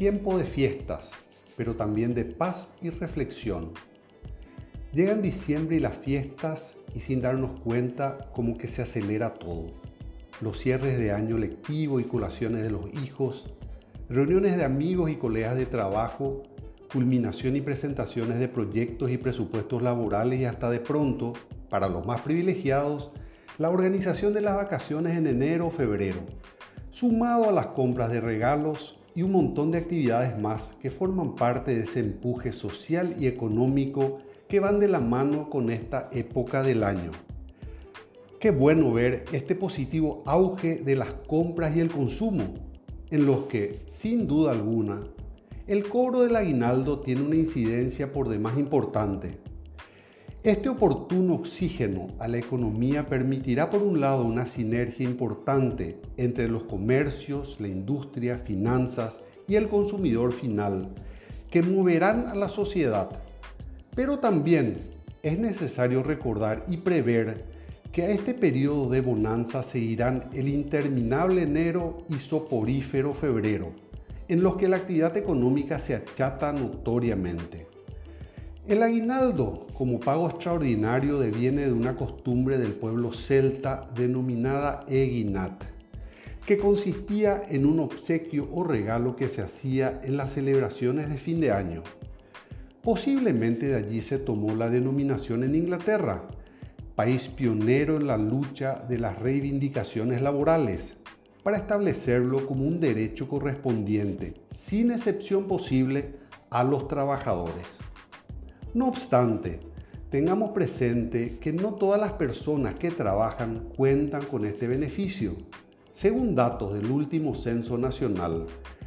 tiempo de fiestas, pero también de paz y reflexión. Llegan diciembre y las fiestas y sin darnos cuenta como que se acelera todo. Los cierres de año lectivo y colaciones de los hijos, reuniones de amigos y colegas de trabajo, culminación y presentaciones de proyectos y presupuestos laborales y hasta de pronto, para los más privilegiados, la organización de las vacaciones en enero o febrero, sumado a las compras de regalos y un montón de actividades más que forman parte de ese empuje social y económico que van de la mano con esta época del año. Qué bueno ver este positivo auge de las compras y el consumo, en los que, sin duda alguna, el cobro del aguinaldo tiene una incidencia por demás importante. Este oportuno oxígeno a la economía permitirá por un lado una sinergia importante entre los comercios, la industria, finanzas y el consumidor final, que moverán a la sociedad. Pero también es necesario recordar y prever que a este periodo de bonanza seguirán el interminable enero y soporífero febrero en los que la actividad económica se achata notoriamente. El aguinaldo, como pago extraordinario, deviene de una costumbre del pueblo celta denominada eguinat, que consistía en un obsequio o regalo que se hacía en las celebraciones de fin de año. Posiblemente de allí se tomó la denominación en Inglaterra, país pionero en la lucha de las reivindicaciones laborales, para establecerlo como un derecho correspondiente, sin excepción posible, a los trabajadores. No obstante, tengamos presente que no todas las personas que trabajan cuentan con este beneficio. Según datos del último censo nacional,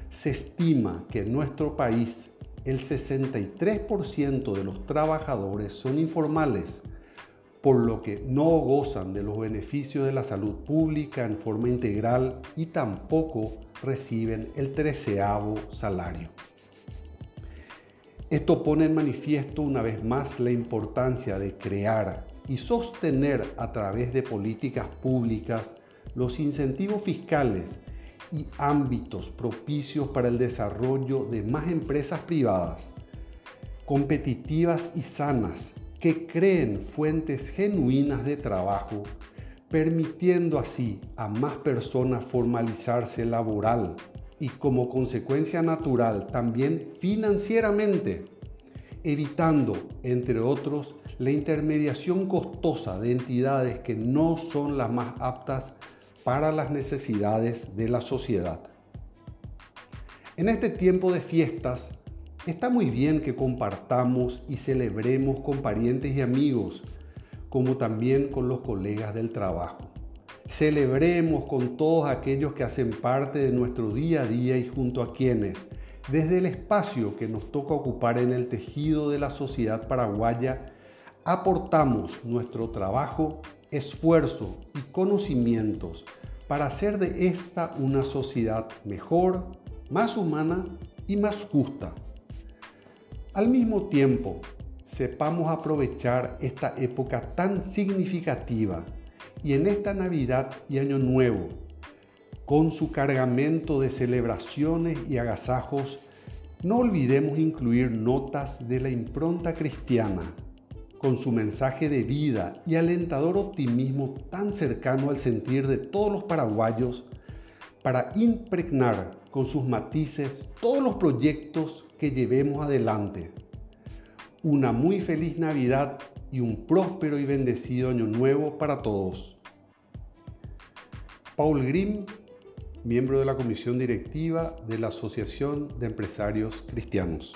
se estima que en nuestro país el 63% de los trabajadores son informales, por lo que no gozan de los beneficios de la salud pública en forma integral y tampoco reciben el treceavo salario. Esto pone en manifiesto una vez más la importancia de crear y sostener a través de políticas públicas los incentivos fiscales y ámbitos propicios para el desarrollo de más empresas privadas, competitivas y sanas que creen fuentes genuinas de trabajo, permitiendo así a más personas formalizarse laboral y como consecuencia natural también financieramente, evitando, entre otros, la intermediación costosa de entidades que no son las más aptas para las necesidades de la sociedad. En este tiempo de fiestas, Está muy bien que compartamos y celebremos con parientes y amigos, como también con los colegas del trabajo. Celebremos con todos aquellos que hacen parte de nuestro día a día y junto a quienes, desde el espacio que nos toca ocupar en el tejido de la sociedad paraguaya, aportamos nuestro trabajo, esfuerzo y conocimientos para hacer de esta una sociedad mejor, más humana y más justa. Al mismo tiempo, sepamos aprovechar esta época tan significativa y en esta Navidad y Año Nuevo, con su cargamento de celebraciones y agasajos, no olvidemos incluir notas de la impronta cristiana, con su mensaje de vida y alentador optimismo tan cercano al sentir de todos los paraguayos, para impregnar con sus matices todos los proyectos que llevemos adelante. Una muy feliz Navidad y un próspero y bendecido año nuevo para todos. Paul Grimm, miembro de la comisión directiva de la Asociación de Empresarios Cristianos.